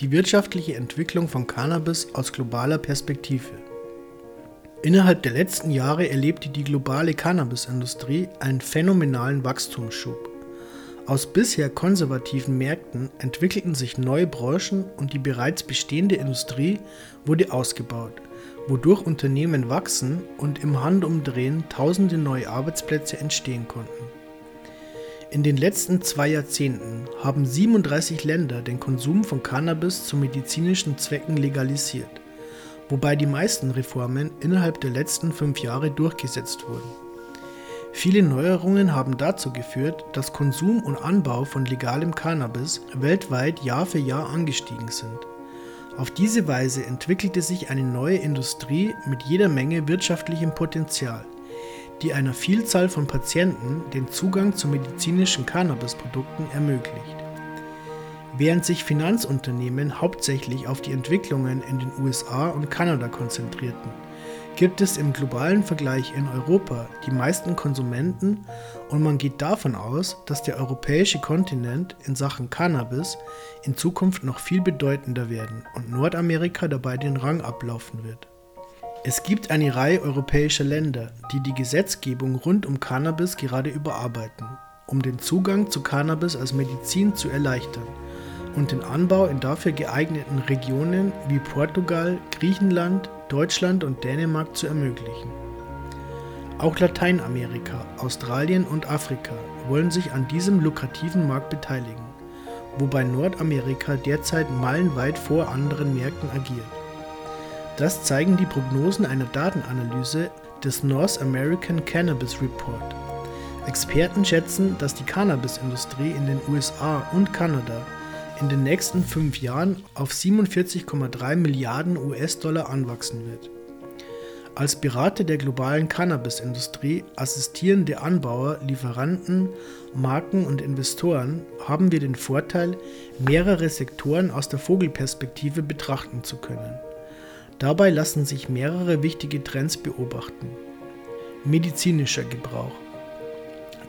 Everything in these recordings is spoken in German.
Die wirtschaftliche Entwicklung von Cannabis aus globaler Perspektive. Innerhalb der letzten Jahre erlebte die globale Cannabisindustrie einen phänomenalen Wachstumsschub. Aus bisher konservativen Märkten entwickelten sich neue Branchen und die bereits bestehende Industrie wurde ausgebaut, wodurch Unternehmen wachsen und im Handumdrehen tausende neue Arbeitsplätze entstehen konnten. In den letzten zwei Jahrzehnten haben 37 Länder den Konsum von Cannabis zu medizinischen Zwecken legalisiert, wobei die meisten Reformen innerhalb der letzten fünf Jahre durchgesetzt wurden. Viele Neuerungen haben dazu geführt, dass Konsum und Anbau von legalem Cannabis weltweit Jahr für Jahr angestiegen sind. Auf diese Weise entwickelte sich eine neue Industrie mit jeder Menge wirtschaftlichem Potenzial die einer Vielzahl von Patienten den Zugang zu medizinischen Cannabisprodukten ermöglicht. Während sich Finanzunternehmen hauptsächlich auf die Entwicklungen in den USA und Kanada konzentrierten, gibt es im globalen Vergleich in Europa die meisten Konsumenten und man geht davon aus, dass der europäische Kontinent in Sachen Cannabis in Zukunft noch viel bedeutender werden und Nordamerika dabei den Rang ablaufen wird. Es gibt eine Reihe europäischer Länder, die die Gesetzgebung rund um Cannabis gerade überarbeiten, um den Zugang zu Cannabis als Medizin zu erleichtern und den Anbau in dafür geeigneten Regionen wie Portugal, Griechenland, Deutschland und Dänemark zu ermöglichen. Auch Lateinamerika, Australien und Afrika wollen sich an diesem lukrativen Markt beteiligen, wobei Nordamerika derzeit meilenweit vor anderen Märkten agiert. Das zeigen die Prognosen einer Datenanalyse des North American Cannabis Report. Experten schätzen, dass die Cannabisindustrie in den USA und Kanada in den nächsten fünf Jahren auf 47,3 Milliarden US-Dollar anwachsen wird. Als Berater der globalen Cannabisindustrie assistierende Anbauer, Lieferanten, Marken und Investoren haben wir den Vorteil, mehrere Sektoren aus der Vogelperspektive betrachten zu können. Dabei lassen sich mehrere wichtige Trends beobachten. Medizinischer Gebrauch.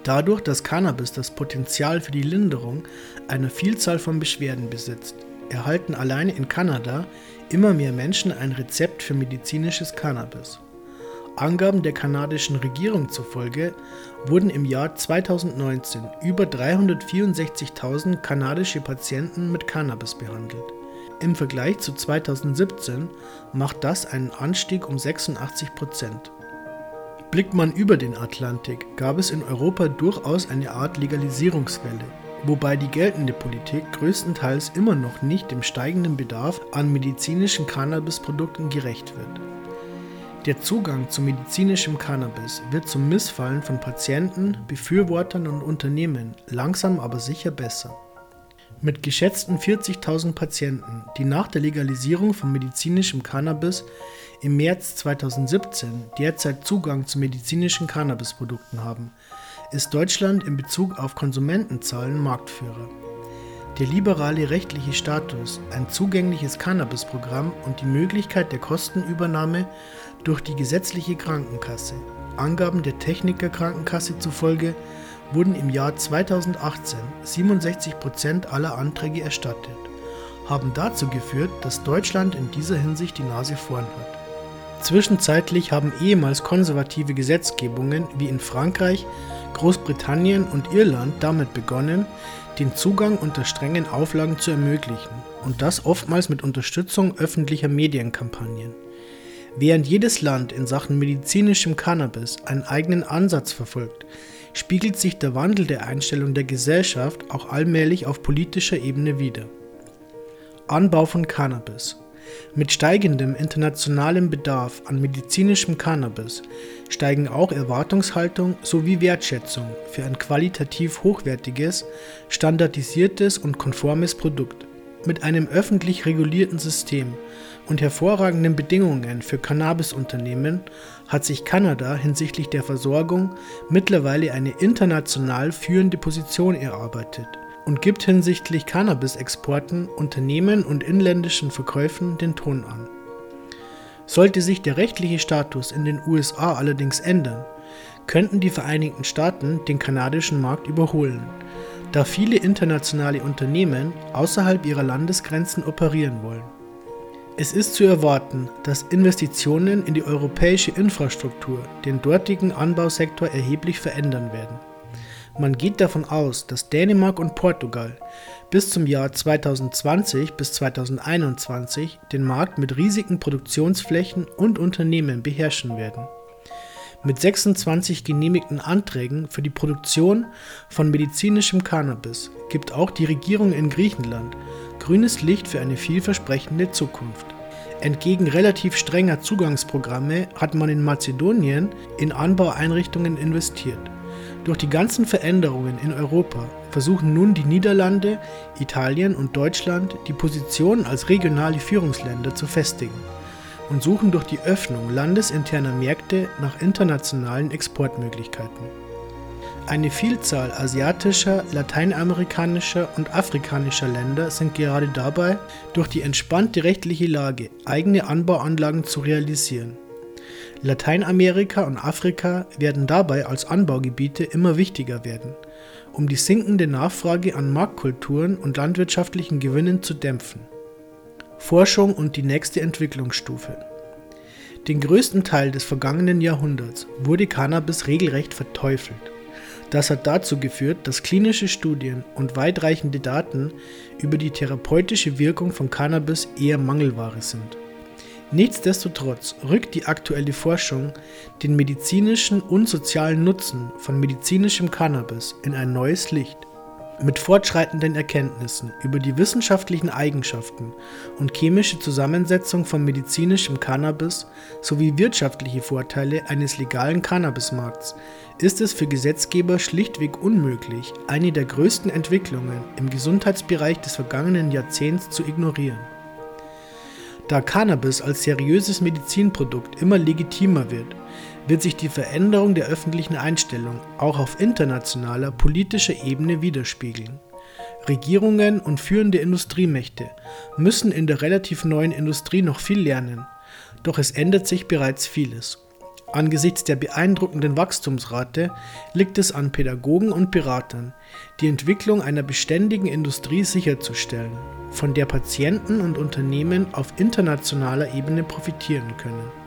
Dadurch, dass Cannabis das Potenzial für die Linderung einer Vielzahl von Beschwerden besitzt, erhalten alleine in Kanada immer mehr Menschen ein Rezept für medizinisches Cannabis. Angaben der kanadischen Regierung zufolge wurden im Jahr 2019 über 364.000 kanadische Patienten mit Cannabis behandelt. Im Vergleich zu 2017 macht das einen Anstieg um 86 Prozent. Blickt man über den Atlantik, gab es in Europa durchaus eine Art Legalisierungswelle, wobei die geltende Politik größtenteils immer noch nicht dem steigenden Bedarf an medizinischen Cannabisprodukten gerecht wird. Der Zugang zu medizinischem Cannabis wird zum Missfallen von Patienten, Befürwortern und Unternehmen langsam aber sicher besser. Mit geschätzten 40.000 Patienten, die nach der Legalisierung von medizinischem Cannabis im März 2017 derzeit Zugang zu medizinischen Cannabisprodukten haben, ist Deutschland in Bezug auf Konsumentenzahlen Marktführer. Der liberale rechtliche Status, ein zugängliches Cannabisprogramm und die Möglichkeit der Kostenübernahme durch die gesetzliche Krankenkasse, Angaben der Techniker Krankenkasse zufolge, wurden im Jahr 2018 67 Prozent aller Anträge erstattet, haben dazu geführt, dass Deutschland in dieser Hinsicht die Nase vorn hat. Zwischenzeitlich haben ehemals konservative Gesetzgebungen wie in Frankreich, Großbritannien und Irland damit begonnen, den Zugang unter strengen Auflagen zu ermöglichen und das oftmals mit Unterstützung öffentlicher Medienkampagnen. Während jedes Land in Sachen medizinischem Cannabis einen eigenen Ansatz verfolgt, spiegelt sich der Wandel der Einstellung der Gesellschaft auch allmählich auf politischer Ebene wider. Anbau von Cannabis mit steigendem internationalem Bedarf an medizinischem Cannabis steigen auch Erwartungshaltung sowie Wertschätzung für ein qualitativ hochwertiges, standardisiertes und konformes Produkt. Mit einem öffentlich regulierten System und hervorragenden Bedingungen für Cannabisunternehmen hat sich Kanada hinsichtlich der Versorgung mittlerweile eine international führende Position erarbeitet und gibt hinsichtlich Cannabis-Exporten, Unternehmen und inländischen Verkäufen den Ton an. Sollte sich der rechtliche Status in den USA allerdings ändern, könnten die Vereinigten Staaten den kanadischen Markt überholen, da viele internationale Unternehmen außerhalb ihrer Landesgrenzen operieren wollen. Es ist zu erwarten, dass Investitionen in die europäische Infrastruktur den dortigen Anbausektor erheblich verändern werden. Man geht davon aus, dass Dänemark und Portugal bis zum Jahr 2020 bis 2021 den Markt mit riesigen Produktionsflächen und Unternehmen beherrschen werden. Mit 26 genehmigten Anträgen für die Produktion von medizinischem Cannabis gibt auch die Regierung in Griechenland grünes Licht für eine vielversprechende Zukunft. Entgegen relativ strenger Zugangsprogramme hat man in Mazedonien in Anbaueinrichtungen investiert. Durch die ganzen Veränderungen in Europa versuchen nun die Niederlande, Italien und Deutschland die Position als regionale Führungsländer zu festigen und suchen durch die Öffnung landesinterner Märkte nach internationalen Exportmöglichkeiten. Eine Vielzahl asiatischer, lateinamerikanischer und afrikanischer Länder sind gerade dabei, durch die entspannte rechtliche Lage eigene Anbauanlagen zu realisieren. Lateinamerika und Afrika werden dabei als Anbaugebiete immer wichtiger werden, um die sinkende Nachfrage an Marktkulturen und landwirtschaftlichen Gewinnen zu dämpfen. Forschung und die nächste Entwicklungsstufe. Den größten Teil des vergangenen Jahrhunderts wurde Cannabis regelrecht verteufelt. Das hat dazu geführt, dass klinische Studien und weitreichende Daten über die therapeutische Wirkung von Cannabis eher Mangelware sind. Nichtsdestotrotz rückt die aktuelle Forschung den medizinischen und sozialen Nutzen von medizinischem Cannabis in ein neues Licht. Mit fortschreitenden Erkenntnissen über die wissenschaftlichen Eigenschaften und chemische Zusammensetzung von medizinischem Cannabis sowie wirtschaftliche Vorteile eines legalen Cannabismarkts ist es für Gesetzgeber schlichtweg unmöglich, eine der größten Entwicklungen im Gesundheitsbereich des vergangenen Jahrzehnts zu ignorieren. Da Cannabis als seriöses Medizinprodukt immer legitimer wird, wird sich die Veränderung der öffentlichen Einstellung auch auf internationaler politischer Ebene widerspiegeln. Regierungen und führende Industriemächte müssen in der relativ neuen Industrie noch viel lernen, doch es ändert sich bereits vieles. Angesichts der beeindruckenden Wachstumsrate liegt es an Pädagogen und Beratern, die Entwicklung einer beständigen Industrie sicherzustellen, von der Patienten und Unternehmen auf internationaler Ebene profitieren können.